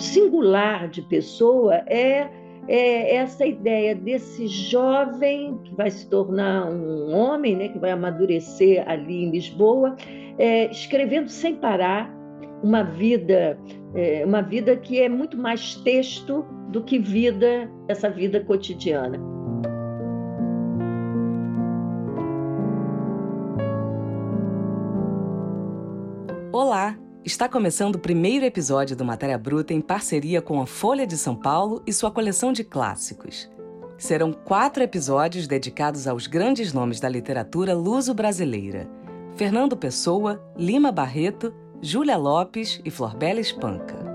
singular de pessoa é, é, essa ideia desse jovem que vai se tornar um homem, né, que vai amadurecer ali em Lisboa, é, escrevendo sem parar uma vida, é, uma vida que é muito mais texto do que vida, essa vida cotidiana. Olá! Está começando o primeiro episódio do Matéria Bruta em parceria com a Folha de São Paulo e sua coleção de clássicos. Serão quatro episódios dedicados aos grandes nomes da literatura luso-brasileira: Fernando Pessoa, Lima Barreto, Júlia Lopes e Florbela Espanca.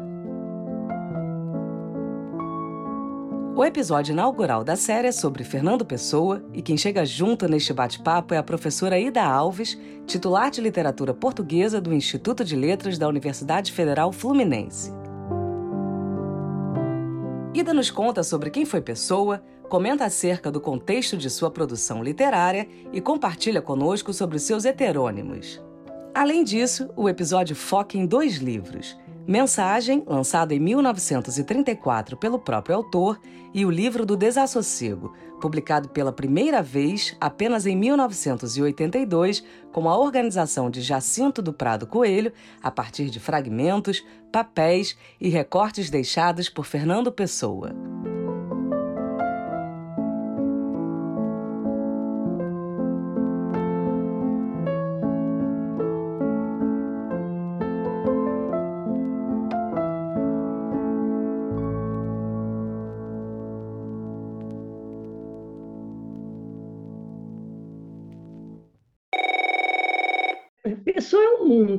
O episódio inaugural da série é sobre Fernando Pessoa e quem chega junto neste bate-papo é a professora Ida Alves, titular de literatura portuguesa do Instituto de Letras da Universidade Federal Fluminense. Ida nos conta sobre quem foi Pessoa, comenta acerca do contexto de sua produção literária e compartilha conosco sobre seus heterônimos. Além disso, o episódio foca em dois livros Mensagem, lançado em 1934 pelo próprio autor, e o livro do Desassossego, publicado pela primeira vez apenas em 1982, com a organização de Jacinto do Prado Coelho, a partir de fragmentos, papéis e recortes deixados por Fernando Pessoa.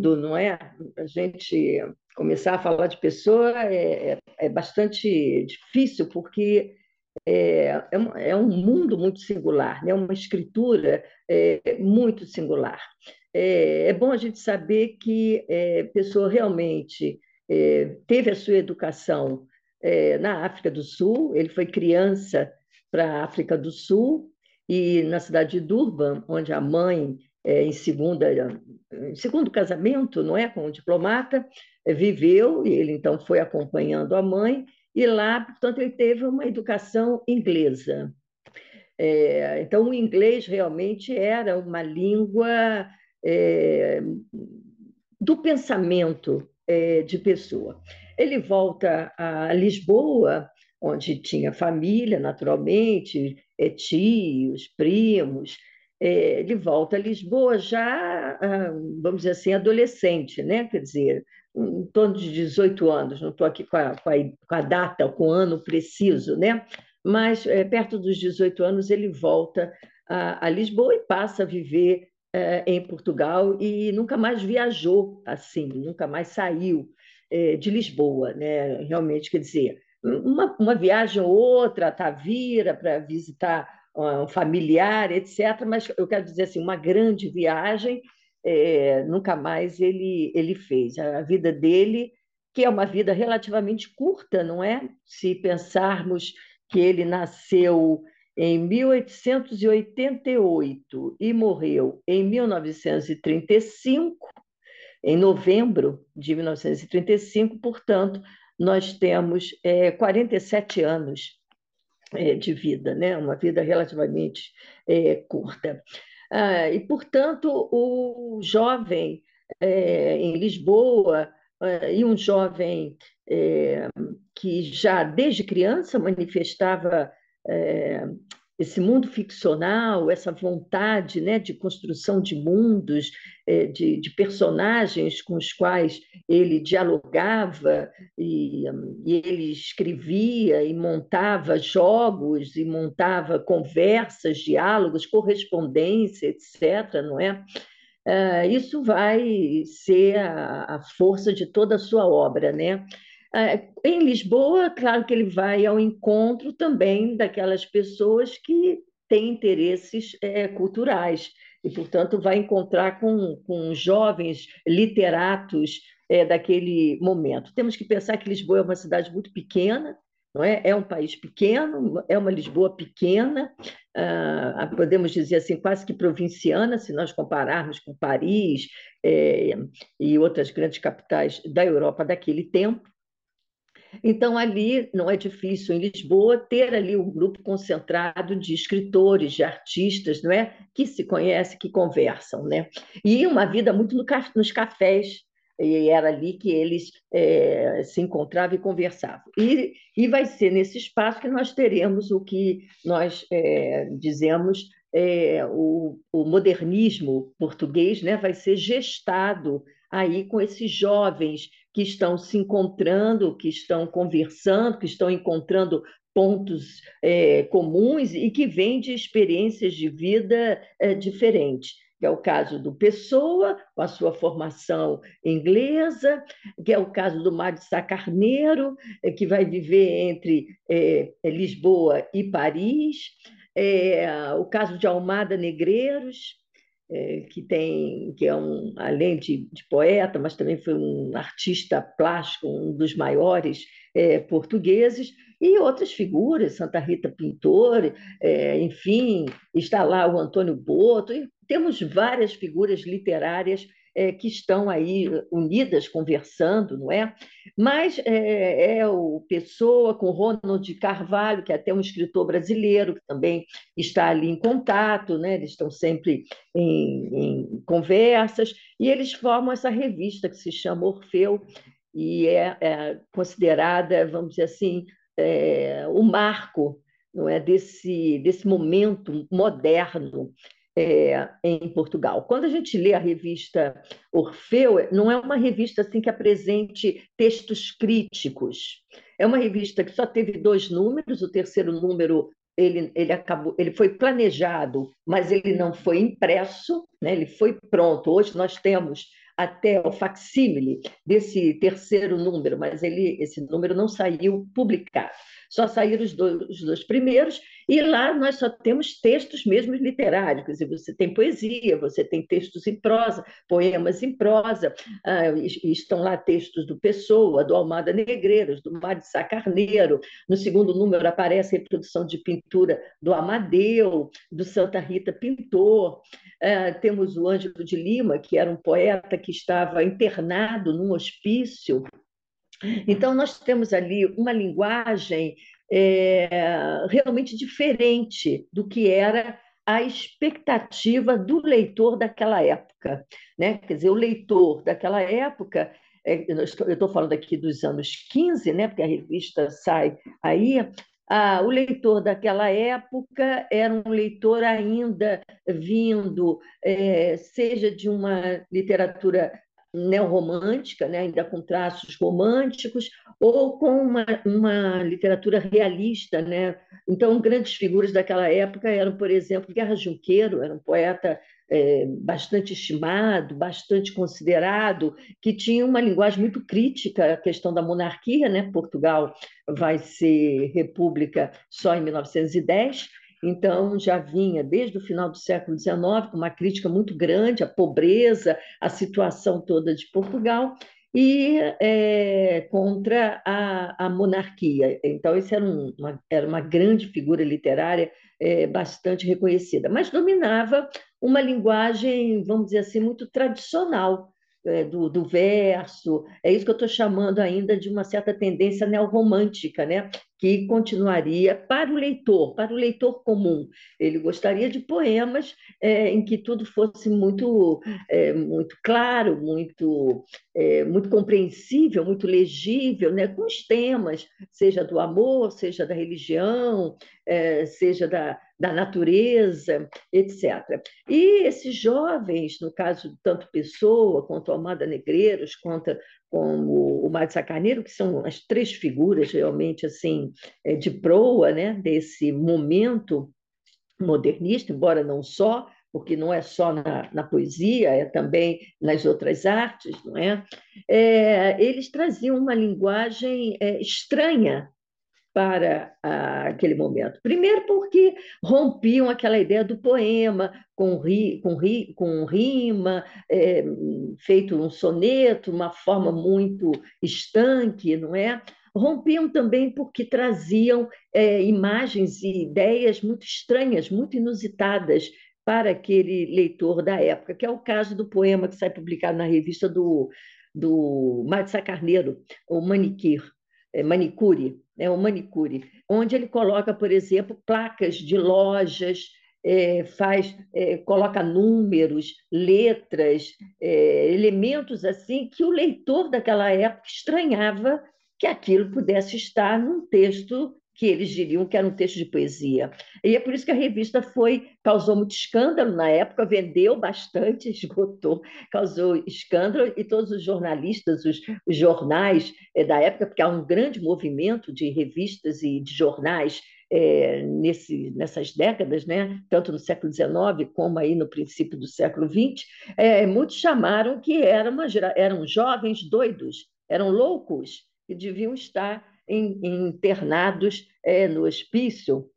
Mundo, não é? A gente começar a falar de pessoa é, é, é bastante difícil, porque é, é, um, é, um, mundo muito singular, né? uma escritura é, muito singular. É, é, bom a gente saber que é, Pessoa realmente teve a sua educação na África do Sul, ele foi criança para a África do Sul, e na cidade de Durban, onde a mãe é, em, segunda, em segundo casamento, não é, com um diplomata, é, viveu e ele então foi acompanhando a mãe e lá, portanto, ele teve uma educação inglesa. É, então, o inglês realmente era uma língua é, do pensamento é, de pessoa. Ele volta a Lisboa, onde tinha família, naturalmente, é, tios, primos, é, ele volta a Lisboa já, ah, vamos dizer assim, adolescente, né? quer dizer, em torno de 18 anos, não estou aqui com a, com, a, com a, data, com o ano preciso, né? mas é, perto dos 18 anos ele volta a, a Lisboa e passa a viver é, em Portugal e nunca mais viajou assim, nunca mais saiu é, de Lisboa, né? realmente, quer dizer, uma, uma viagem ou outra, a Tavira, para visitar um familiar, etc. Mas eu quero dizer assim, uma grande viagem é, nunca mais ele, ele fez. A vida dele, que é uma vida relativamente curta, não é? Se pensarmos que ele nasceu em 1888 e morreu em 1935, em novembro de 1935, portanto, nós temos é, 47 anos de vida, né? uma vida relativamente é, curta. Ah, e, portanto, o jovem é, em Lisboa é, e um jovem é, que já desde criança manifestava é, esse mundo ficcional, essa vontade né, de construção de mundos, é, de, de, personagens com os quais ele dialogava, e, e, ele escrevia e montava jogos, e montava conversas, diálogos, correspondência, etc. Não é? Uh, isso vai ser a, a força de toda a sua obra, né? É, em Lisboa, claro que ele vai ao encontro também daquelas pessoas que têm interesses é, culturais e, portanto, vai encontrar com, com jovens literatos é, daquele momento. Temos que pensar que Lisboa é uma cidade muito pequena, não é? É um país pequeno, é uma Lisboa pequena, ah, podemos dizer assim, quase que provinciana, se nós compararmos com Paris é, e outras grandes capitais da Europa daquele tempo. Então, ali não é difícil, em Lisboa, ter ali um grupo concentrado de escritores, de artistas, não é? que se conhecem, que conversam. Né? E uma vida muito no, nos cafés, e era ali que eles é, se encontravam e conversavam. E, e vai ser nesse espaço que nós teremos o que nós é, dizemos é, o, o, modernismo português né, vai ser gestado aí com esses jovens que estão se encontrando, que estão conversando, que estão encontrando pontos é, comuns e que vêm de experiências de vida é, diferentes. Que é o caso do Pessoa, com a sua formação inglesa, que é o caso do Mário Sá Carneiro, é, que vai viver entre é, Lisboa e Paris, é, o caso de Almada Negreiros, é, que tem que é um além de, de, poeta, mas também foi um artista plástico, um dos maiores é, portugueses, e outras figuras, Santa Rita Pintor, é, enfim, está lá o Antônio Boto, temos várias figuras literárias é, que estão aí unidas, conversando, não é? Mas é, é, o Pessoa com Ronald Carvalho, que é até um escritor brasileiro, que também está ali em contato, né? eles estão sempre em, em conversas, e eles formam essa revista que se chama Orfeu, e é, é considerada, vamos dizer assim, é, o marco não é desse desse momento moderno é, em Portugal. Quando a gente lê a revista Orfeu, não é uma revista assim que apresente textos críticos. É uma revista que só teve dois números. O terceiro número ele, ele acabou, ele foi planejado, mas ele não foi impresso, né? Ele foi pronto. Hoje nós temos até o facsímile desse terceiro número, mas ele, esse número não saiu publicado. Só saíram os dois, os dois primeiros, e lá nós só temos textos mesmo literários, dizer, você tem poesia, você tem textos em prosa, poemas em prosa, ah, estão lá textos do Pessoa, do Almada Negreiros, do Mário de Sá Carneiro, no segundo número aparece a reprodução de pintura do Amadeu, do Santa Rita Pintor, ah, temos o Ângelo de Lima, que era um poeta que estava internado num hospício, então, nós temos ali uma linguagem é, realmente diferente do que era a expectativa do leitor daquela época. Né? Quer dizer, o leitor daquela época, é, eu estou falando aqui dos anos 15, né? porque a revista sai aí, ah, o leitor daquela época era um leitor ainda vindo, é, seja de uma literatura neorromântica, né, ainda com traços românticos, ou com uma, uma literatura realista. Né? Então, grandes figuras daquela época eram, por exemplo, Guerra Junqueiro, era um poeta é, bastante estimado, bastante considerado, que tinha uma linguagem muito crítica à questão da monarquia. Né? Portugal vai ser república só em 1910 então, já vinha desde o final do século XIX com uma crítica muito grande à pobreza, à situação toda de Portugal e é, contra a, a, monarquia. Então, isso era, um, uma, era uma grande figura literária é, bastante reconhecida, mas dominava uma linguagem, vamos dizer assim, muito tradicional é, do, do, verso, é isso que eu estou chamando ainda de uma certa tendência neorromântica, né? Que continuaria para o leitor, para o leitor comum. Ele gostaria de poemas é, em que tudo fosse muito, é, muito claro, muito, é, muito compreensível, muito legível, né? com os temas, seja do amor, seja da religião, é, seja da, da natureza, etc. E esses jovens, no caso tanto Pessoa, quanto Almada Negreiros, quanto como o Mário Sacarneiro, que são as três figuras realmente assim é, de proa né, desse momento modernista, embora não só, porque não é só na, na poesia, é também nas outras artes, não é? é eles traziam uma linguagem é, estranha para aquele momento. Primeiro, porque rompiam aquela ideia do poema, com, ri, com, ri, com rima, é, feito um soneto, uma forma muito estanque, não é? Rompiam também porque traziam é, imagens e ideias muito estranhas, muito inusitadas para aquele leitor da época, que é o caso do poema que sai publicado na revista do, do Mário Carneiro, o é, manicure, né, o manicure, onde ele coloca, por exemplo, placas de lojas, é, faz, é, coloca números, letras, é, elementos assim que o leitor daquela época estranhava que aquilo pudesse estar num texto que eles diriam que era um texto de poesia. E é por isso que a revista foi causou muito escândalo na época, vendeu bastante, esgotou, causou escândalo e todos os jornalistas, os, os jornais é, da época, porque há um grande movimento de revistas e de jornais é, nesse, nessas décadas, né? tanto no século XIX como aí no princípio do século XX, é, muitos chamaram que eram, uma, eram jovens doidos, eram loucos, que deviam estar internados é, no hospício,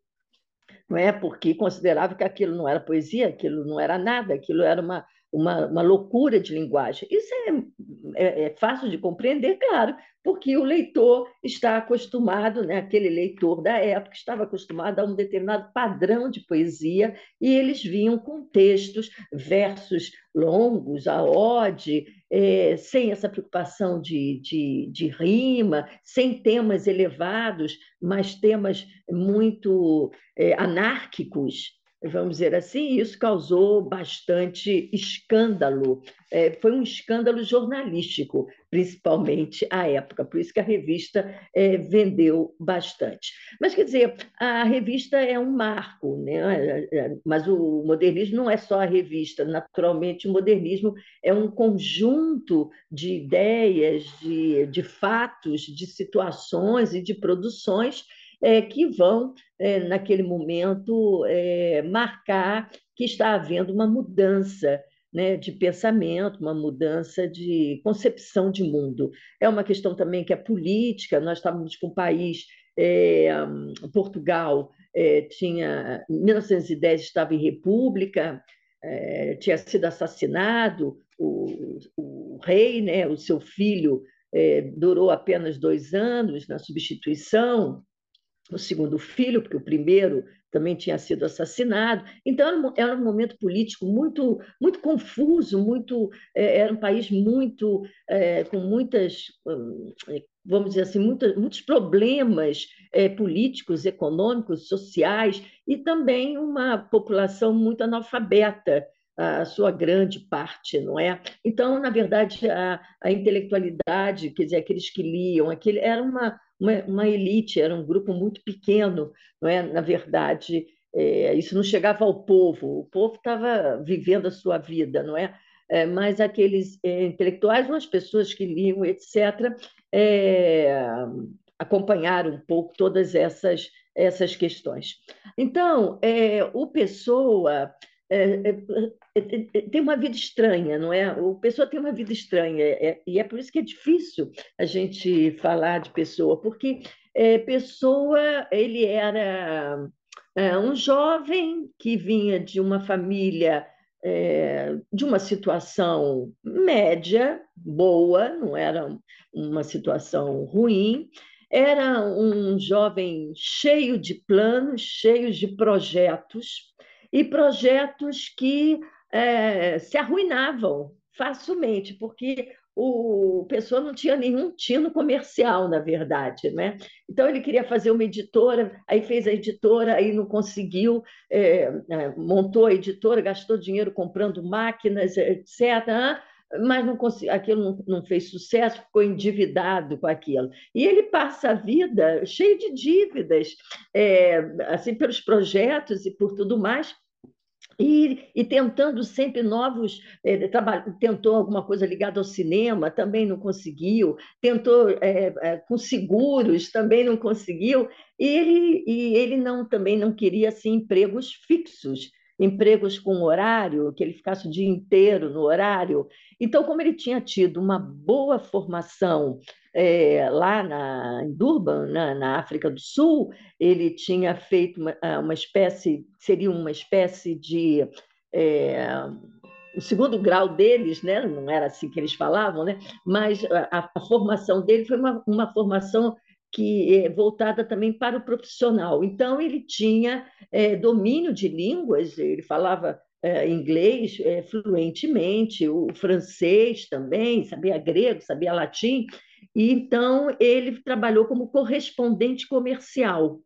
não é? porque considerava que aquilo não era poesia, aquilo não era nada, aquilo era uma, uma, uma loucura de linguagem. Isso é, é, é, fácil de compreender, claro, porque o leitor está acostumado, né, aquele leitor da época estava acostumado a um determinado padrão de poesia e eles vinham com textos, versos longos, a ode, é, sem essa preocupação de, de, de rima, sem temas elevados, mas temas muito é, anárquicos vamos dizer assim, e isso causou bastante escândalo. É, foi um escândalo jornalístico, principalmente à época, por isso que a revista é, vendeu bastante. Mas, quer dizer, a revista é um marco, né? mas o modernismo não é só a revista, naturalmente, o modernismo é um conjunto de ideias, de, de fatos, de situações e de produções é, que vão, é, naquele momento, é, marcar que está havendo uma mudança né, de pensamento, uma mudança de concepção de mundo. É uma questão também que é política, nós estávamos com um país, é, Portugal é, tinha, em 1910 estava em república, é, tinha sido assassinado o, o rei, né, o seu filho é, durou apenas dois anos na substituição, o segundo filho, porque o primeiro também tinha sido assassinado. Então, era um momento político muito, muito confuso, muito, é, era um país muito, é, com muitas, hum, vamos dizer assim, muitos, muitos problemas é, políticos, econômicos, sociais, e também uma população muito analfabeta, a sua grande parte, não é? Então, na verdade, a, a intelectualidade, quer dizer, aqueles que liam, aquele, era uma uma, uma elite, era um grupo muito pequeno, não é? Na verdade, é, isso não chegava ao povo, o povo estava vivendo a sua vida, não é? é mas aqueles é, intelectuais, as pessoas que liam, etc., é, acompanharam um pouco todas essas, essas questões. Então, é, o Pessoa é, tem uma vida estranha, não é? O pessoa tem uma vida estranha, é, e é por isso que é difícil a gente falar de pessoa, porque é, pessoa ele era é, um jovem que vinha de uma família é, de uma situação média, boa, não era uma situação ruim. Era um jovem cheio de planos, cheio de projetos, e projetos que é, se arruinavam facilmente, porque o pessoa não tinha nenhum tino comercial, na verdade, né? Então ele queria fazer uma editora, aí fez a editora, aí não conseguiu, é, é montou a editora, gastou dinheiro comprando máquinas, etc. Mas não consegui, aquilo não, não fez sucesso, ficou endividado com aquilo. E ele passa a vida cheio de dívidas, é, assim pelos projetos e por tudo mais, e, e, tentando sempre novos, é, tentou alguma coisa ligada ao cinema, também não conseguiu, tentou é, é, com seguros, também não conseguiu, e ele, e ele não, também não queria assim, empregos fixos, empregos com horário, que ele ficasse o dia inteiro no horário. Então, como ele tinha tido uma boa formação é, lá na, em Durban, na, na, África do Sul, ele tinha feito uma, ah, uma espécie, seria uma espécie de. É, o segundo grau deles, né? não era assim que eles falavam, né? mas a, a formação dele foi uma, uma formação que é voltada também para o profissional. Então, ele tinha é, domínio de línguas, ele falava é, inglês fluentemente, o francês também, sabia grego, sabia latim, E então ele trabalhou como correspondente comercial.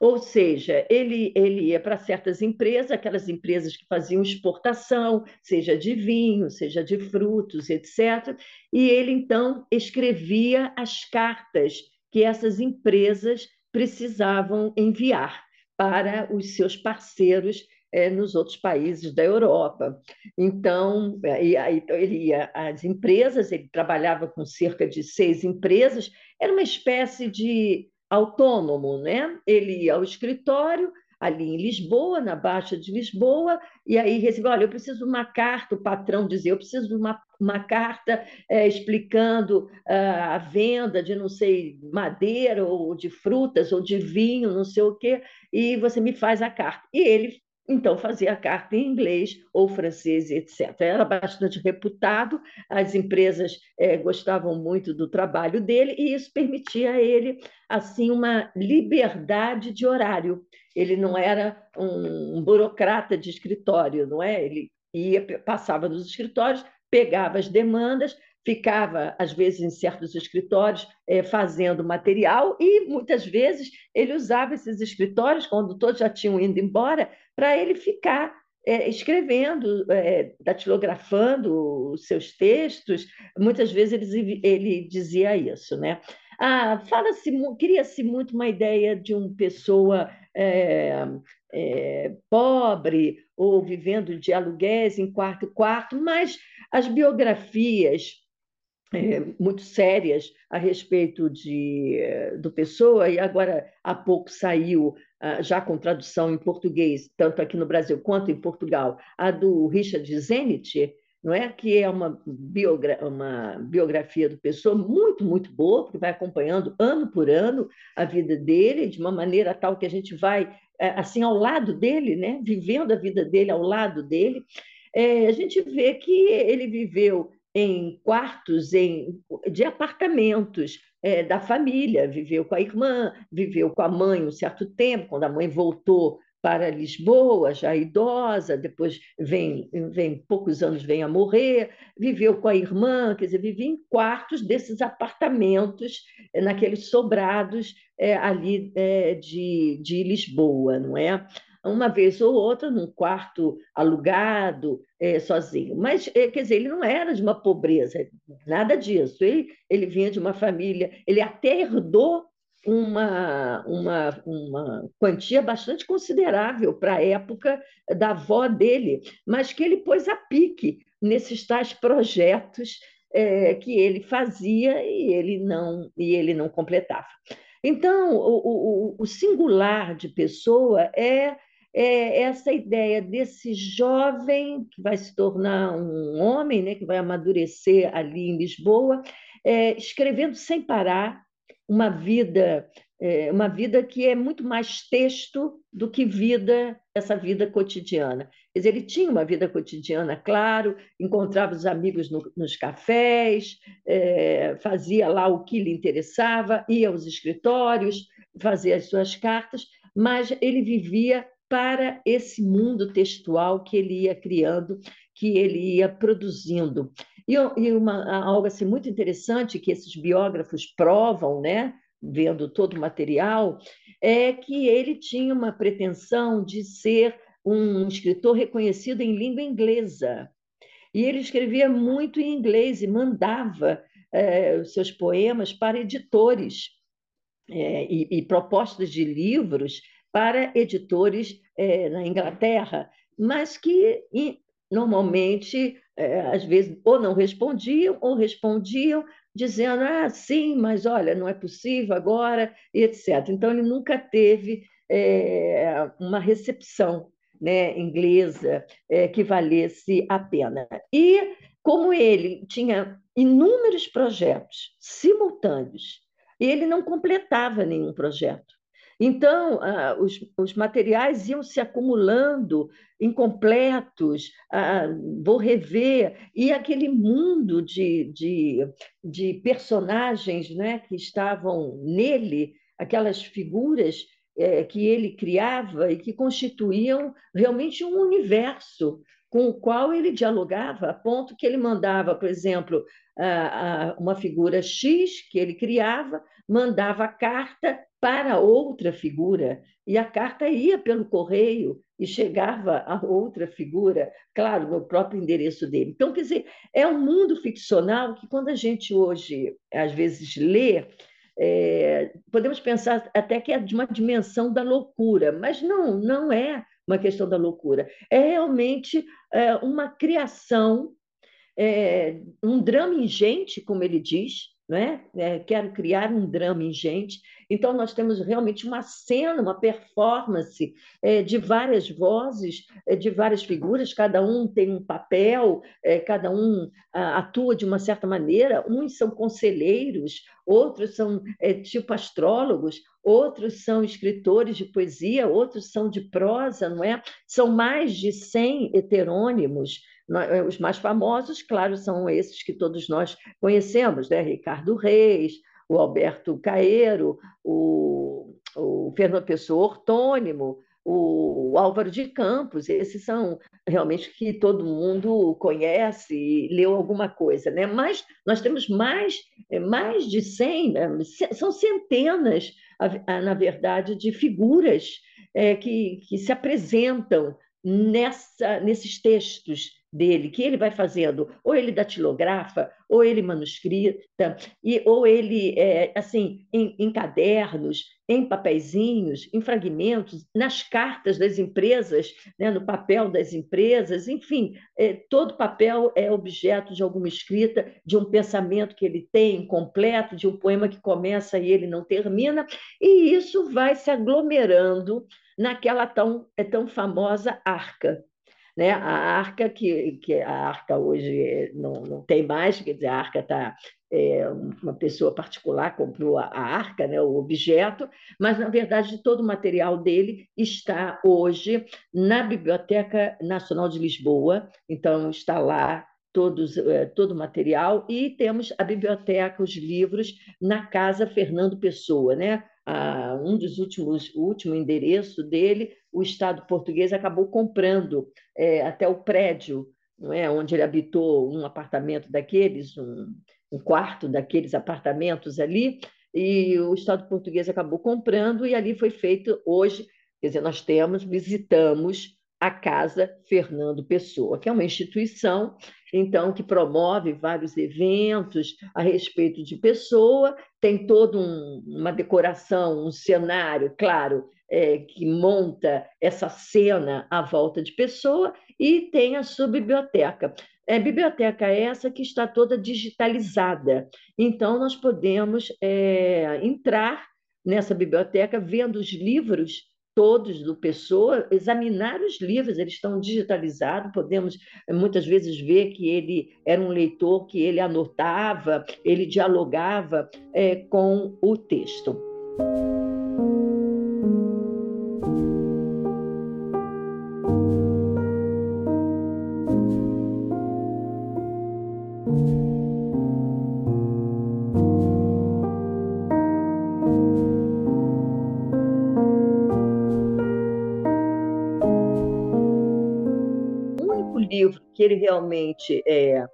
Ou seja, ele, ele ia para certas empresas, aquelas empresas que faziam exportação, seja de vinho, seja de frutos, etc. E ele, então, escrevia as cartas que essas empresas precisavam enviar para os seus parceiros é, nos outros países da Europa. Então, aí, aí, ele ia às empresas, ele trabalhava com cerca de seis empresas, era uma espécie de autônomo, né? Ele ia ao escritório, ali em Lisboa, na Baixa de Lisboa, e aí recebeu, olha, eu preciso de uma carta, o patrão dizia, eu preciso de uma, uma carta é, explicando uh, a venda de, não sei, madeira, ou de frutas, ou de vinho, não sei o quê, e você me faz a carta. E ele então fazia a carta em inglês ou francês, etc. Era bastante reputado, as empresas é, gostavam muito do trabalho dele e isso permitia a ele assim uma liberdade de horário. Ele não era um, um burocrata de escritório, não é? Ele ia passava nos escritórios, pegava as demandas, ficava, às vezes, em certos escritórios é, fazendo material e, muitas vezes, ele usava esses escritórios, quando todos já tinham ido embora, para ele ficar é, escrevendo, é, datilografando os seus textos. Muitas vezes ele, ele dizia isso, né? Ah, fala-se, cria-se muito uma ideia de uma pessoa é, é, pobre ou vivendo de aluguéis em quarto quarto, mas as biografias é, muito sérias a respeito de, do Pessoa, e agora há pouco saiu, ah, já com tradução em português, tanto aqui no Brasil quanto em Portugal, a do Richard Zenit, não é? que é uma, biogra uma biografia do Pessoa muito, muito boa, porque vai acompanhando ano por ano a vida dele, de uma maneira tal que a gente vai é, assim ao lado dele, né? vivendo a vida dele ao lado dele. É, a gente vê que ele viveu em quartos em, de apartamentos é, da família, viveu com a irmã, viveu com a mãe um certo tempo, quando a mãe voltou para Lisboa, já idosa, depois vem, vem poucos anos vem a morrer, viveu com a irmã, quer dizer, vivia em quartos desses apartamentos, naqueles sobrados é, ali é, de, de Lisboa, não é? Uma vez ou outra num quarto alugado, é, sozinho. Mas, é, quer dizer, ele não era de uma pobreza, nada disso. Ele, ele vinha de uma família, ele até herdou uma, uma, uma quantia bastante considerável para a época da avó dele, mas que ele pôs a pique nesses tais projetos é, que ele fazia e ele não, e ele não completava. Então, o, o, o singular de pessoa é é essa ideia desse jovem que vai se tornar um homem, né, que vai amadurecer ali em Lisboa, é, escrevendo sem parar uma vida, é, uma vida que é muito mais texto do que vida, essa vida cotidiana. Quer dizer, ele tinha uma vida cotidiana, claro, encontrava os amigos no, nos cafés, é, fazia lá o que lhe interessava, ia aos escritórios, fazia as suas cartas, mas ele vivia para esse mundo textual que ele ia criando, que ele ia produzindo. E, e uma, algo assim, muito interessante que esses biógrafos provam, né, vendo todo o material, é que ele tinha uma pretensão de ser um escritor reconhecido em língua inglesa. E ele escrevia muito em inglês e mandava é, os seus poemas para editores é, e, e propostas de livros para editores é, na Inglaterra, mas que e, normalmente, é, às vezes, ou não respondiam, ou respondiam dizendo, ah, sim, mas olha, não é possível agora, etc. Então, ele nunca teve é, uma recepção né, inglesa que valesse a pena. E, como ele tinha inúmeros projetos simultâneos, ele não completava nenhum projeto. Então, ah, os, os, materiais iam se acumulando incompletos, ah, vou rever, e aquele mundo de, de, de personagens né, que estavam nele, aquelas figuras, é, que ele criava e que constituíam realmente um universo com o qual ele dialogava, a ponto que ele mandava, por exemplo, uma figura X que ele criava, mandava carta para outra figura, e a carta ia pelo correio e chegava a outra figura, claro, no próprio endereço dele. Então, quer dizer, é um mundo ficcional que, quando a gente hoje, às vezes, lê, é, podemos pensar até que é de uma dimensão da loucura, mas não, não é uma questão da loucura. É realmente é, uma criação, é, um drama ingente, como ele diz, né? É, quero criar um drama ingente. Então, nós temos realmente uma cena, uma performance é, de várias vozes, é, de várias figuras, cada um tem um papel, é, cada um a, atua de uma certa maneira. Uns são conselheiros, outros são é, tipo astrólogos, outros são escritores de poesia, outros são de prosa, não é? São mais de 100 heterônimos os mais famosos, claro, são esses que todos nós conhecemos, né? Ricardo Reis, o Alberto Caeiro, o, o Fernando Pessoa Ortônimo, o Álvaro de Campos, esses são realmente que todo mundo conhece e leu alguma coisa, né? Mas nós temos mais, eh, mais de 100, né? são centenas, na verdade, de figuras é, que, que se apresentam nessa, nesses textos dele, que ele vai fazendo, ou ele datilografa, ou ele manuscrita, e, ou ele, é, assim, em, em, cadernos, em papeizinhos, em fragmentos, nas cartas das empresas, né, no papel das empresas, enfim, é, todo papel é objeto de alguma escrita, de um pensamento que ele tem completo, de um poema que começa e ele não termina, e isso vai se aglomerando naquela tão, é tão famosa arca, né? A arca, que, que a arca hoje não, não tem mais, quer dizer, a arca está. É, uma pessoa particular comprou a, a arca, né, o objeto, mas, na verdade, todo o material dele está hoje na Biblioteca Nacional de Lisboa, então está lá todos, é, todo o material, e temos a biblioteca, os livros, na Casa Fernando Pessoa, né? Um dos últimos, o último endereço dele o Estado português acabou comprando é, até o prédio, não é, onde ele habitou um apartamento daqueles, um, um quarto daqueles apartamentos ali, e o Estado português acabou comprando e ali foi feito hoje, quer dizer, nós temos, visitamos a Casa Fernando Pessoa, que é uma instituição, então, que promove vários eventos a respeito de Pessoa, tem toda um, uma decoração, um cenário, claro, é, que monta essa cena à volta de Pessoa, e tem a sua biblioteca. É, biblioteca essa que está toda digitalizada. Então, nós podemos é, entrar nessa biblioteca vendo os livros todos do Pessoa, examinar os livros, eles estão digitalizados, podemos eh, muitas vezes ver que ele era um leitor que ele anotava, ele dialogava é, com o texto. Ele realmente é,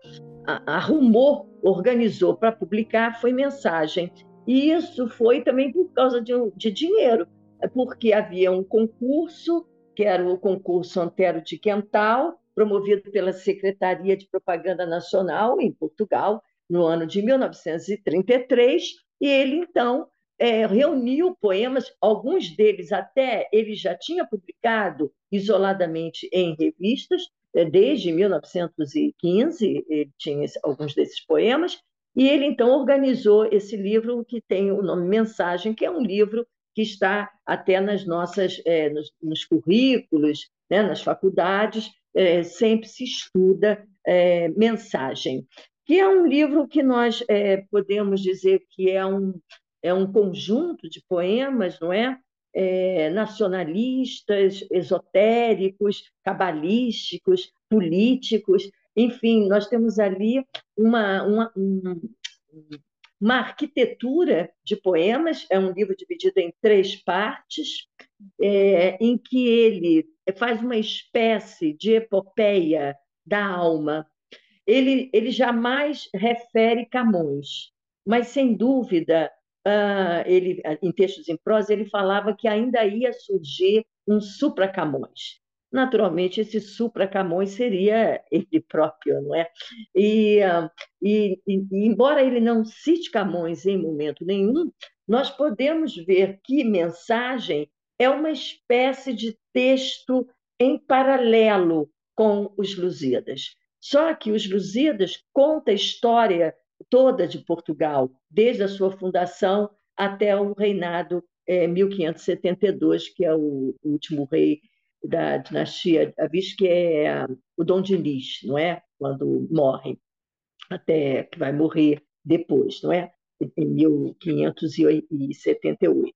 arrumou, organizou para publicar foi mensagem. E isso foi também por causa de, de dinheiro, é porque havia um concurso, que era o concurso Antero de Quental, promovido pela Secretaria de Propaganda Nacional em Portugal, no ano de 1933, e ele então é, reuniu poemas, alguns deles até ele já tinha publicado isoladamente em revistas, desde 1915, ele tinha alguns desses poemas, e ele então organizou esse livro que tem o nome Mensagem, que é um livro que está até nas nossas, é, nos, nos, currículos, né, nas faculdades, é, sempre se estuda é, mensagem, que é um livro que nós é, podemos dizer que é um, é um conjunto de poemas, não é? É, nacionalistas, esotéricos, cabalísticos, políticos, enfim, nós temos ali uma, uma, uma arquitetura de poemas, é um livro dividido em três partes, é, em que ele faz uma espécie de epopeia da alma. Ele, ele jamais refere Camões, mas, sem dúvida, ele, em textos em prosa, ele falava que ainda ia surgir um supra-Camões. Naturalmente, esse supra-Camões seria ele próprio, não é? E, uh, e, e, embora ele não cite Camões em momento nenhum, nós podemos ver que mensagem é uma espécie de texto em paralelo com os Lusíadas. Só que os Lusíadas conta a história toda de Portugal, desde a sua fundação até o reinado é, 1572, que é o último rei da dinastia Avis, que é o Dom de Lis, não é? Quando morre, até que vai morrer depois, não é? Em 1578.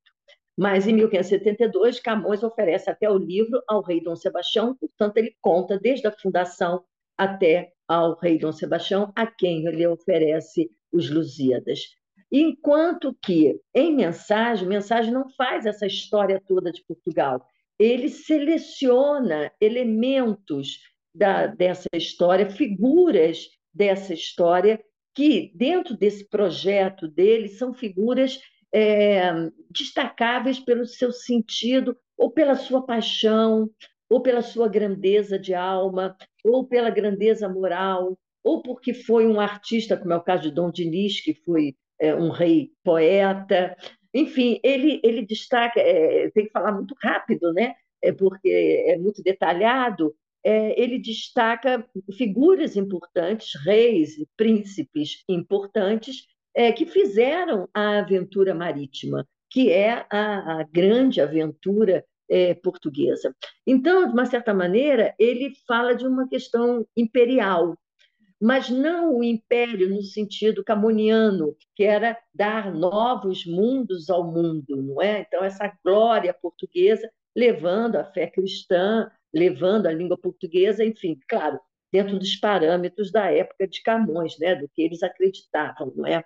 Mas em 1572, Camões oferece até o livro ao rei Dom Sebastião, portanto, ele conta desde a fundação até ao rei Dom Sebastião, a quem ele oferece os Lusíadas. Enquanto que, em mensagem, mensagem não faz essa história toda de Portugal. Ele seleciona elementos da, dessa história, figuras dessa história, que, dentro desse projeto dele, são figuras é, destacáveis pelo seu sentido, ou pela sua paixão, ou pela sua grandeza de alma, ou pela grandeza moral, ou porque foi um artista, como é o caso de Dom Diniz, que foi é, um rei poeta. Enfim, ele, ele destaca, é, tem que falar muito rápido, né? É porque é muito detalhado. É, ele destaca figuras importantes, reis, príncipes importantes, é, que fizeram a aventura marítima, que é a, a grande aventura é, portuguesa. Então, de uma certa maneira, ele fala de uma questão imperial, mas não o império no sentido camoniano, que era dar novos mundos ao mundo, não é? Então, essa glória portuguesa levando a fé cristã, levando a língua portuguesa, enfim, claro, dentro dos parâmetros da época de Camões, né, do que eles acreditavam, não é?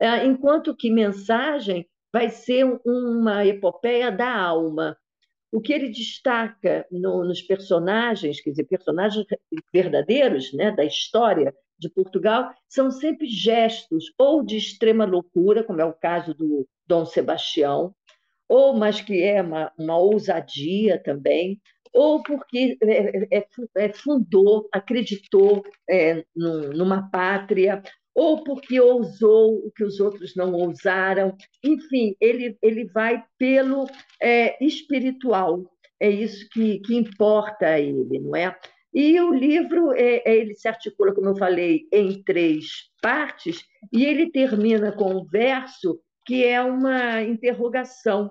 é enquanto que mensagem vai ser uma epopeia da alma. O que ele destaca no, nos personagens, quer dizer, personagens verdadeiros, né, da história de Portugal, são sempre gestos ou de extrema loucura, como é o caso do Dom Sebastião, ou mas que é uma, uma ousadia também, ou porque é, é, é, fundou, acreditou é, numa pátria, ou porque ousou o que os outros não ousaram. Enfim, ele, ele vai pelo é, espiritual. É isso que, que importa a ele, não é? E o livro é, é, ele se articula, como eu falei, em três partes, e ele termina com um verso que é uma interrogação,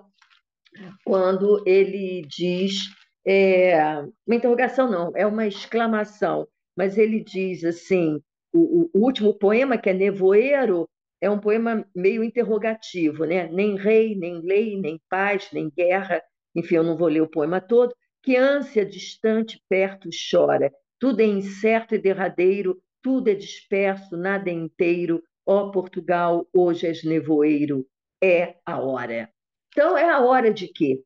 quando ele diz é, uma interrogação não, é uma exclamação, mas ele diz assim, o, o, último poema, que é Nevoeiro, é um poema meio interrogativo, né? nem rei, nem lei, nem paz, nem guerra, enfim, eu não vou ler o poema todo, que ânsia distante perto chora, tudo é incerto e derradeiro, tudo é disperso, nada é inteiro, ó Portugal, hoje és nevoeiro, é a hora. Então, é a hora de quê?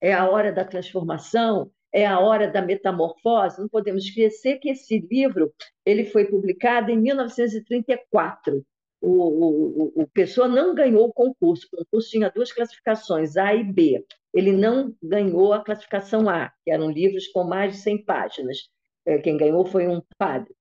é a hora da transformação, é a hora da metamorfose. Não podemos esquecer que esse livro ele foi publicado em 1934. O, o, o Pessoa não ganhou o concurso. O concurso tinha duas classificações, A e B. Ele não ganhou a classificação A, que eram livros com mais de 100 páginas. É, quem ganhou foi um padre.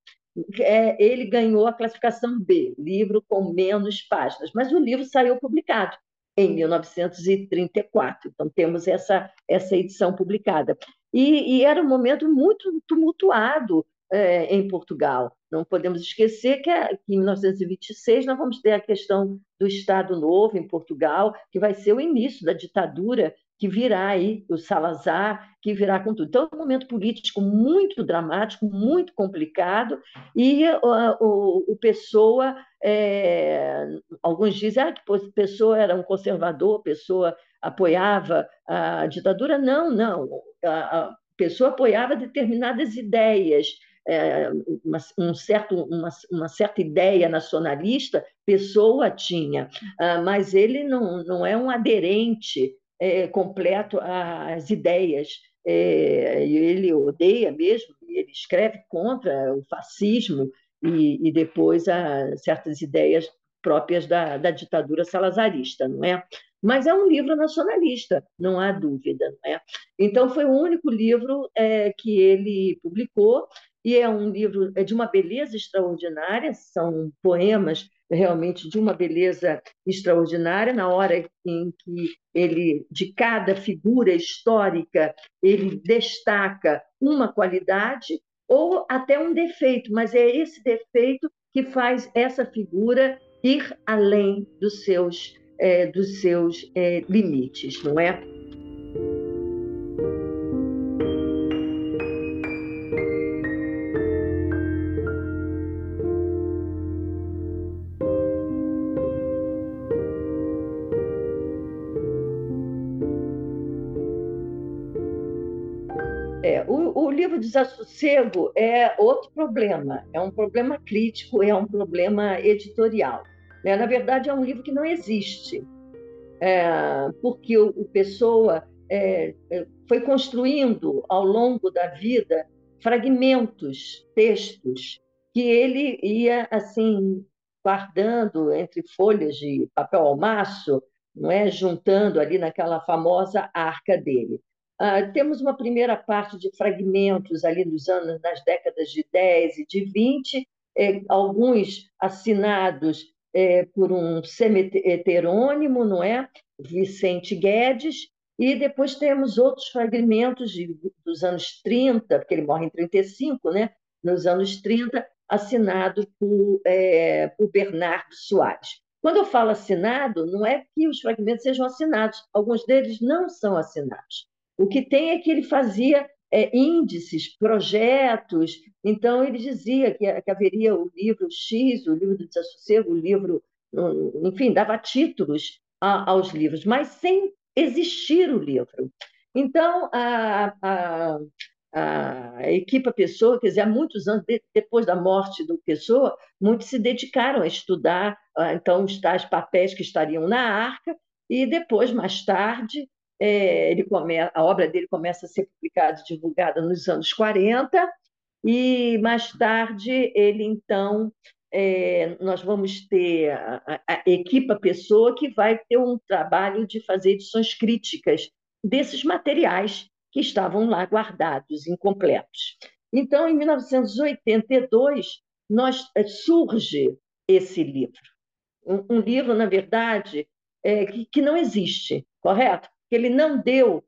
É, ele ganhou a classificação B, livro com menos páginas, mas o livro saiu publicado em 1934. Então, temos essa, essa edição publicada. E, e era um momento muito tumultuado é, em Portugal. Não podemos esquecer que, que, em 1926 nós vamos ter a questão do Estado Novo em Portugal, que vai ser o início da ditadura que virá aí, o Salazar, que virá com tudo. Então, é um momento político muito dramático, muito complicado, e o, o, o Pessoa, é, alguns dizem ah, que Pessoa era um conservador, Pessoa apoiava a ditadura. Não, não. A, a Pessoa apoiava determinadas ideias é, uma, um certo, uma, uma, certa ideia nacionalista, Pessoa tinha, ah, mas ele não, não é um aderente é, completo às ideias. É, ele odeia mesmo, ele escreve contra o fascismo e, e depois a certas ideias próprias da, da ditadura salazarista, não é? Mas é um livro nacionalista, não há dúvida. Não é? Então, foi o único livro é, que ele publicou, e é um livro é de uma beleza extraordinária, são poemas realmente de uma beleza extraordinária, na hora em que ele, de cada figura histórica, ele destaca uma qualidade ou até um defeito, mas é esse defeito que faz essa figura ir além dos seus é, dos seus é, limites, não é? É, o, Desassossego é outro problema, é um problema crítico, é um problema editorial. Né? Na verdade, é um livro que não existe, é, porque o, o Pessoa é, é, foi construindo ao longo da vida fragmentos, textos, que ele ia assim guardando entre folhas de papel almaço, não é, juntando ali naquela famosa arca dele. Ah, temos uma primeira parte de fragmentos ali nos anos, nas décadas de 10 e de 20, eh, alguns assinados é, por um semi-heterônimo, não é? Vicente Guedes, e depois temos outros fragmentos de, dos anos 30, porque ele morre em 35, né? nos anos 30, assinado por, é, por Bernardo Soares. Quando eu falo assinado, não é que os fragmentos sejam assinados, alguns deles não são assinados. O que tem é que ele fazia é, índices, projetos. Então, ele dizia que, que, haveria o livro X, o livro do desassossego, o livro, enfim, dava títulos a, aos livros, mas sem existir o livro. Então, a, a, a equipa Pessoa, quer dizer, há muitos anos de, depois da morte do Pessoa, muitos se dedicaram a estudar então os tais papéis que estariam na arca, e depois, mais tarde, é, ele come, a obra dele começa a ser publicada, divulgada nos anos 40, e mais tarde ele então é, nós vamos ter a, a, equipa pessoa que vai ter um trabalho de fazer edições críticas desses materiais que estavam lá guardados, incompletos. Então, em 1982, nós, é, surge esse livro. Um, um livro, na verdade, é, que, que não existe, correto? Que ele não deu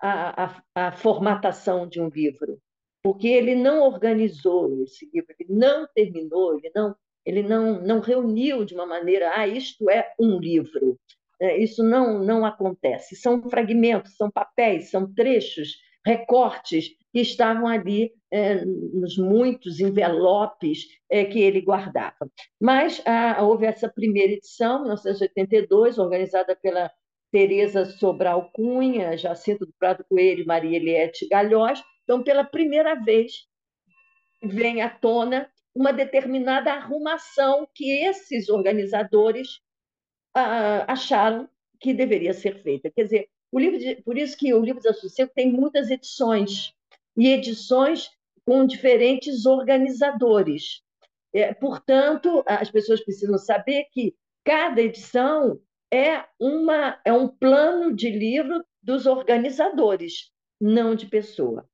a, a, a, formatação de um livro, porque ele não organizou esse livro, ele não terminou, ele não, ele não, não reuniu de uma maneira, ah, isto é um livro. É, isso não, não acontece. São fragmentos, são papéis, são trechos, recortes que estavam ali é, nos muitos envelopes é, que ele guardava. Mas ah, houve essa primeira edição, 1982, organizada pela Tereza Sobral Cunha, Jacinto do Prado Coelho e Maria Eliette Galhós. Então, pela primeira vez, vem à tona uma determinada arrumação que esses organizadores ah, acharam que deveria ser feita. Quer dizer, o livro de, por isso que o livro da Sossego tem muitas edições, e edições com diferentes organizadores. É, portanto, as pessoas precisam saber que cada edição é, uma, é um plano de livro dos organizadores, não de pessoa.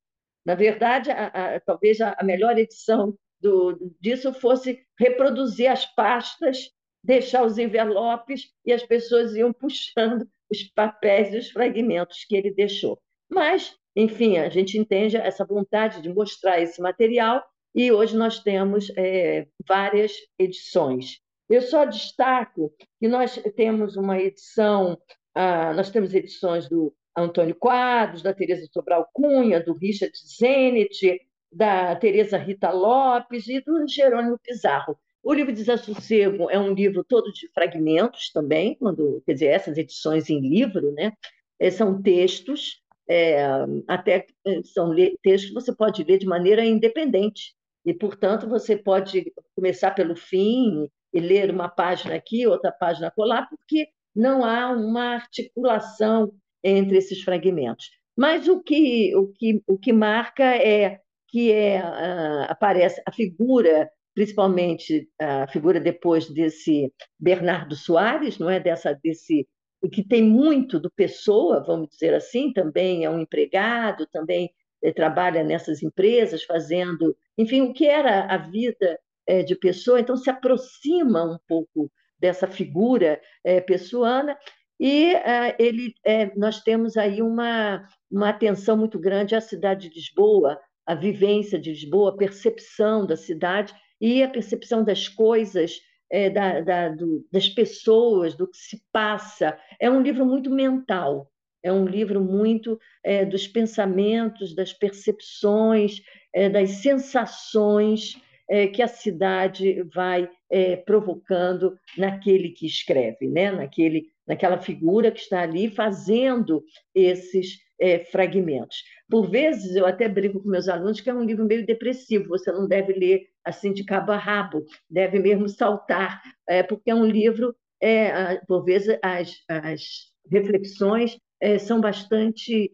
Na verdade, a, a, talvez a, melhor edição do, disso fosse reproduzir as pastas, deixar os envelopes e as pessoas iam puxando os papéis e os fragmentos que ele deixou. Mas, enfim, a gente entende essa vontade de mostrar esse material e hoje nós temos é, várias edições. Eu só destaco que nós temos uma edição, ah, nós temos edições do Antônio Quadros, da Teresa Sobral Cunha, do Richard Zenit, da Teresa Rita Lopes e do Jerônimo Pizarro. O livro Desassossego é um livro todo de fragmentos também, quando, quer dizer, essas edições em livro, né? Eh, são textos é, até são textos que você pode ler de maneira independente. E, portanto, você pode começar pelo fim e ler uma página aqui, outra página colar, porque não há uma articulação entre esses fragmentos. Mas o que, o que, o que marca é que é, uh, aparece a figura, principalmente a figura depois desse Bernardo Soares, não é dessa desse que tem muito do pessoa, vamos dizer assim, também é um empregado, também eh, trabalha nessas empresas fazendo, enfim, o que era a vida eh, de pessoa, então se aproxima um pouco dessa figura eh, pessoana e ele, nós temos aí uma, uma atenção muito grande à cidade de Lisboa, a vivência de Lisboa, a percepção da cidade e a percepção das coisas, é, da, da, do, das pessoas, do que se passa. É um livro muito mental, é um livro muito é, dos pensamentos, das percepções, é, das sensações é, que a cidade vai é, provocando naquele que escreve, né? naquele, naquela figura que está ali fazendo esses é, fragmentos. Por vezes, eu até brigo com meus alunos que é um livro meio depressivo, você não deve ler assim de cabo a rabo, deve mesmo saltar, é, porque é um livro, é, por vezes, as, as reflexões é, são bastante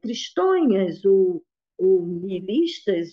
tristonhas, ou, ou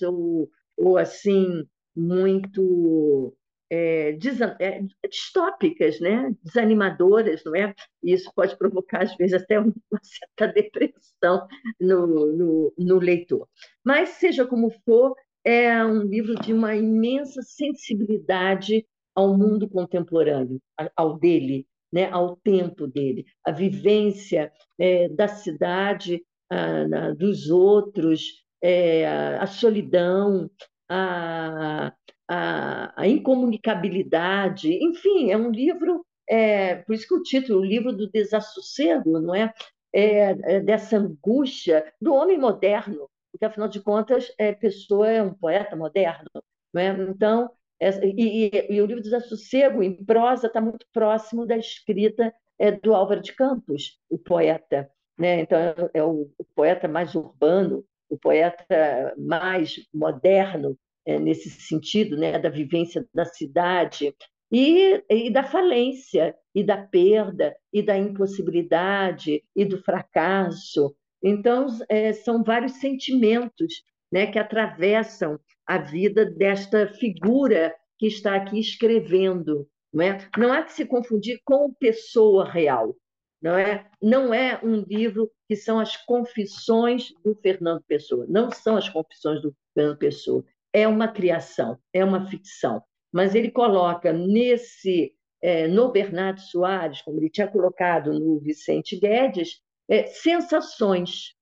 ou, ou assim, muito é, é, distópicas, né? desanimadoras, não é? Isso pode provocar, às vezes, até uma certa depressão no, no, no leitor. Mas, seja como for, é um livro de uma imensa sensibilidade ao mundo contemporâneo, ao dele, né, ao tempo dele, a vivência é, da cidade, a, dos outros, é, a, a solidão, a, a, a incomunicabilidade, enfim, é um livro, é, por isso que o título, o livro do desassossego, não é? é? é dessa angústia do homem moderno, porque afinal de contas, é, Pessoa é um poeta moderno, não é? Então, e, e, e, o livro do desassossego em prosa está muito próximo da escrita é, do Álvaro de Campos, o poeta, né? Então é, é o, o poeta mais urbano, o poeta mais moderno é, nesse sentido, né, da vivência da cidade e, e da falência e da perda e da impossibilidade e do fracasso. Então é, são vários sentimentos, né, que atravessam a vida desta figura que está aqui escrevendo. Não, é? não há que se confundir com pessoa real. Não é? não é um livro que são as confissões do Fernando Pessoa. Não são as confissões do Fernando Pessoa é uma criação, é uma ficção. Mas ele coloca nesse, é, no Bernardo Soares, como ele tinha colocado no Vicente Guedes, é, sensações,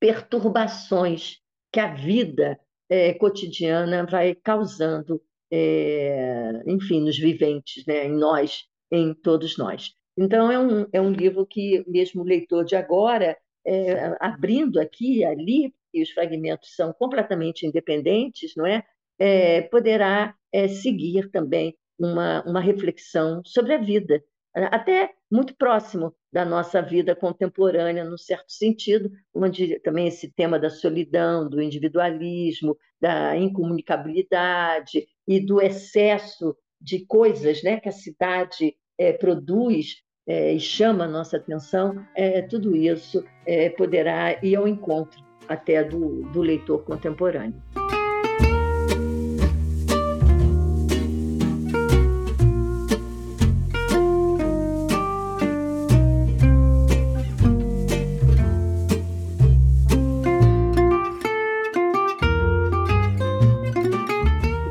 perturbações que a vida é, cotidiana vai causando, é, enfim, nos viventes, né, em nós, em todos nós. Então, é um, é um livro que, mesmo o leitor de agora, é, abrindo aqui e ali, e os fragmentos são completamente independentes, não é? é poderá é, seguir também uma, uma reflexão sobre a vida, até muito próximo da nossa vida contemporânea, num certo sentido, onde também esse tema da solidão, do individualismo, da incomunicabilidade e do excesso de coisas né, que a cidade é, produz é, e chama a nossa atenção, é, tudo isso é, poderá ir ao encontro até do, do leitor contemporâneo.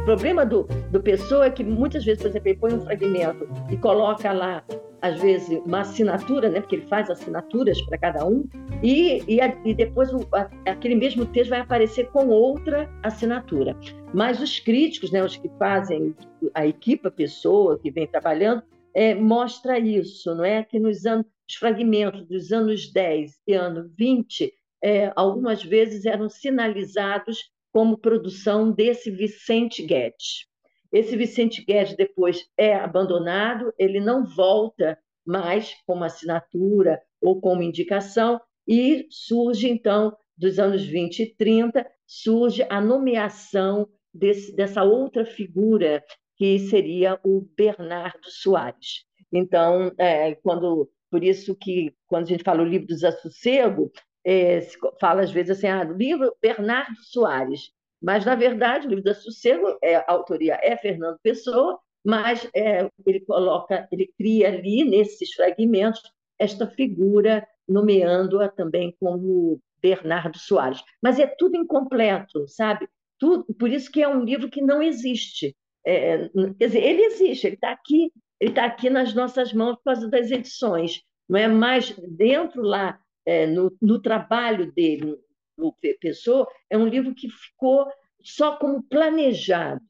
O problema do, do Pessoa que muitas vezes, por exemplo, ele põe um fragmento e coloca lá às vezes, uma assinatura, né, porque ele faz assinaturas para cada um, e, e, a, e depois o, a, aquele mesmo texto vai aparecer com outra assinatura. Mas os críticos, né, os que fazem a equipe, a pessoa que vem trabalhando, é, mostra isso, não é? Que nos anos, os fragmentos dos anos 10 e ano 20, é, algumas vezes eram sinalizados como produção desse Vicente Guedes. Esse Vicente Guedes depois é abandonado, ele não volta mais como assinatura ou como indicação, E surge, então, dos anos 20 e 30, surge a nomeação desse, dessa outra figura, que seria o Bernardo Soares. Então, é, quando, por isso que, quando a gente fala o livro do Desassossego, é, fala às vezes assim, ah, livro Bernardo Soares, mas, na verdade, o livro do Sossego, é, a autoria é Fernando Pessoa, mas é, ele coloca, ele cria ali, nesses fragmentos, esta figura, nomeando-a também como Bernardo Soares. Mas é tudo incompleto, sabe? Tudo, por isso que é um livro que não existe. É, quer dizer, ele existe, ele está aqui, ele está aqui nas nossas mãos por causa das edições, não é? Mas dentro lá, é, no, no trabalho dele, Pessoa, é um livro que ficou só como planejado,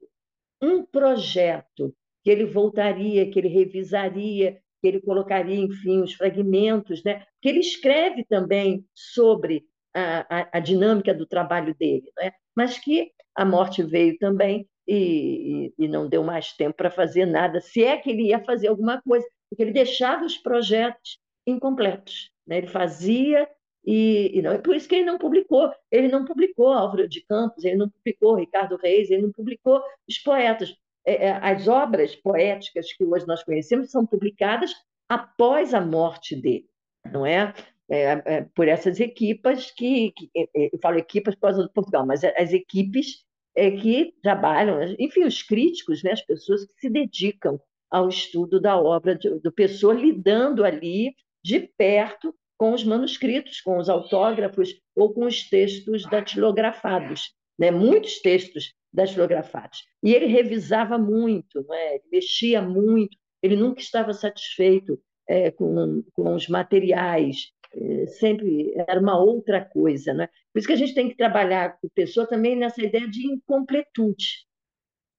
um projeto que ele voltaria, que ele revisaria, que ele colocaria, enfim, os fragmentos, né? que ele escreve também sobre a, a, a dinâmica do trabalho dele, né? mas que a morte veio também e, e, e não deu mais tempo para fazer nada, se é que ele ia fazer alguma coisa, porque ele deixava os projetos incompletos. Né? Ele fazia e, e não, é por isso que ele não publicou. Ele não publicou Álvaro de Campos, ele não publicou Ricardo Reis, ele não publicou os poetas. É, é, as obras poéticas que hoje nós conhecemos são publicadas após a morte dele, não é? é, é por essas equipas que, que, é, eu falo equipas por causa do Portugal, mas as equipes é, que trabalham, enfim, os críticos, né, as pessoas que se dedicam ao estudo da obra de, do Pessoa, lidando ali de perto com os manuscritos, com os autógrafos ou com os textos datilografados, né? muitos textos datilografados. E ele revisava muito, é? ele mexia muito, ele nunca estava satisfeito é, com, com os materiais, é, sempre era uma outra coisa. Né? Por isso que a gente tem que trabalhar com a pessoa também nessa ideia de incompletude.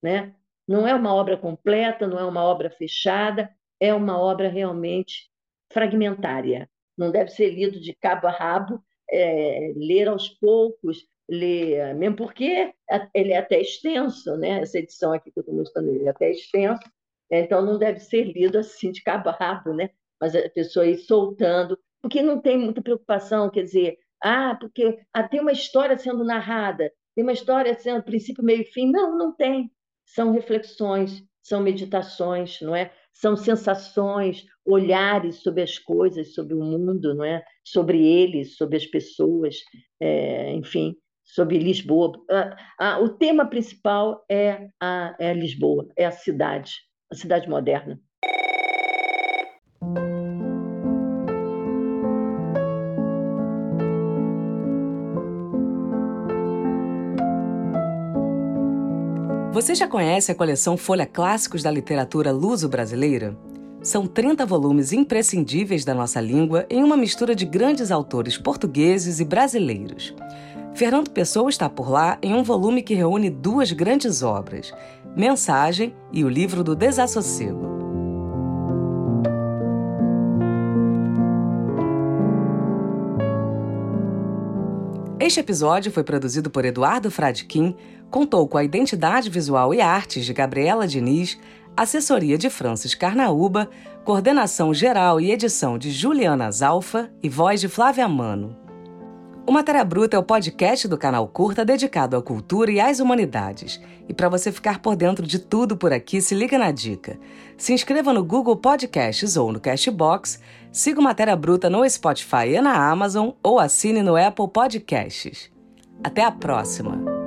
Né? Não é uma obra completa, não é uma obra fechada, é uma obra realmente fragmentária não deve ser lido de cabo a rabo, é, ler aos poucos, ler, mesmo porque ele é até extenso, né? essa edição aqui que eu estou mostrando, ele é até extenso, então não deve ser lido assim de cabo a rabo, né? mas a pessoa ir soltando, porque não tem muita preocupação, quer dizer, ah, porque ah, tem uma história sendo narrada, tem uma história sendo princípio, meio e fim. Não, não tem. São reflexões, são meditações, não é? São sensações, olhares sobre as coisas, sobre o mundo, não é? Sobre eles, sobre as pessoas, é, enfim, sobre Lisboa. Ah, ah, o tema principal é a, é a Lisboa, é a cidade, a cidade moderna. Você já conhece a coleção Folha Clássicos da Literatura Luso-Brasileira? São 30 volumes imprescindíveis da nossa língua em uma mistura de grandes autores portugueses e brasileiros. Fernando Pessoa está por lá em um volume que reúne duas grandes obras, Mensagem e o livro do Desassossego. Este episódio foi produzido por Eduardo Fradkin, contou com a identidade visual e artes de Gabriela Diniz, assessoria de Francis Carnaúba, coordenação geral e edição de Juliana Zalfa e voz de Flávia Mano. O Matéria Bruta é o podcast do canal Curta dedicado à cultura e às humanidades. E para você ficar por dentro de tudo por aqui, se liga na dica. Se inscreva no Google Podcasts ou no Castbox, siga o Matéria Bruta no Spotify e na Amazon ou assine no Apple Podcasts. Até a próxima!